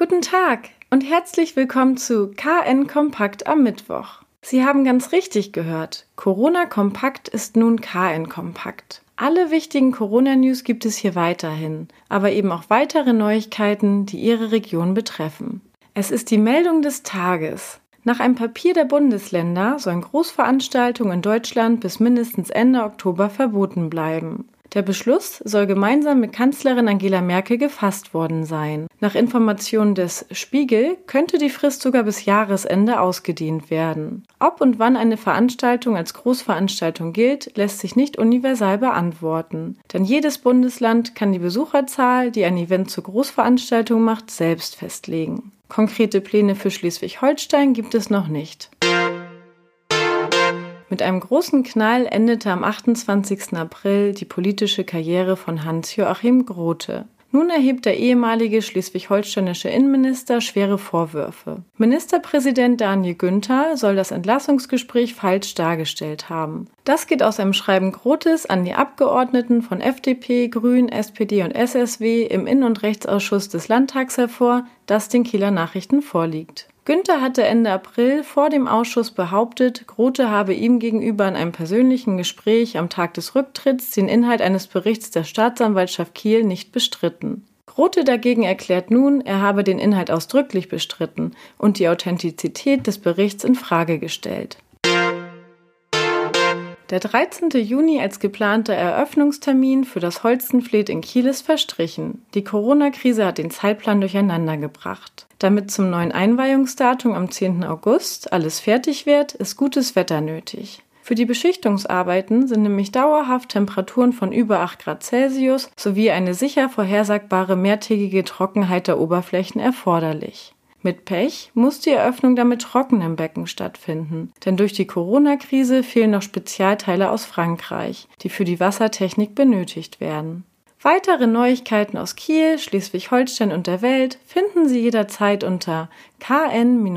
Guten Tag und herzlich willkommen zu KN Kompakt am Mittwoch. Sie haben ganz richtig gehört. Corona Kompakt ist nun KN Kompakt. Alle wichtigen Corona-News gibt es hier weiterhin, aber eben auch weitere Neuigkeiten, die Ihre Region betreffen. Es ist die Meldung des Tages. Nach einem Papier der Bundesländer sollen Großveranstaltungen in Deutschland bis mindestens Ende Oktober verboten bleiben. Der Beschluss soll gemeinsam mit Kanzlerin Angela Merkel gefasst worden sein. Nach Informationen des Spiegel könnte die Frist sogar bis Jahresende ausgedehnt werden. Ob und wann eine Veranstaltung als Großveranstaltung gilt, lässt sich nicht universal beantworten. Denn jedes Bundesland kann die Besucherzahl, die ein Event zur Großveranstaltung macht, selbst festlegen. Konkrete Pläne für Schleswig-Holstein gibt es noch nicht. Mit einem großen Knall endete am 28. April die politische Karriere von Hans-Joachim Grote. Nun erhebt der ehemalige schleswig-holsteinische Innenminister schwere Vorwürfe. Ministerpräsident Daniel Günther soll das Entlassungsgespräch falsch dargestellt haben. Das geht aus einem Schreiben Grotes an die Abgeordneten von FDP, Grün, SPD und SSW im Innen- und Rechtsausschuss des Landtags hervor, das den Kieler Nachrichten vorliegt. Günther hatte Ende April vor dem Ausschuss behauptet, Grote habe ihm gegenüber in einem persönlichen Gespräch am Tag des Rücktritts den Inhalt eines Berichts der Staatsanwaltschaft Kiel nicht bestritten. Grote dagegen erklärt nun, er habe den Inhalt ausdrücklich bestritten und die Authentizität des Berichts in Frage gestellt. Der 13. Juni als geplanter Eröffnungstermin für das Holstenfleet in Kiel ist verstrichen. Die Corona-Krise hat den Zeitplan durcheinandergebracht. Damit zum neuen Einweihungsdatum am 10. August alles fertig wird, ist gutes Wetter nötig. Für die Beschichtungsarbeiten sind nämlich dauerhaft Temperaturen von über 8 Grad Celsius sowie eine sicher vorhersagbare mehrtägige Trockenheit der Oberflächen erforderlich. Mit Pech muss die Eröffnung damit trocken im Becken stattfinden, denn durch die Corona-Krise fehlen noch Spezialteile aus Frankreich, die für die Wassertechnik benötigt werden. Weitere Neuigkeiten aus Kiel, Schleswig-Holstein und der Welt finden Sie jederzeit unter kn-online.de.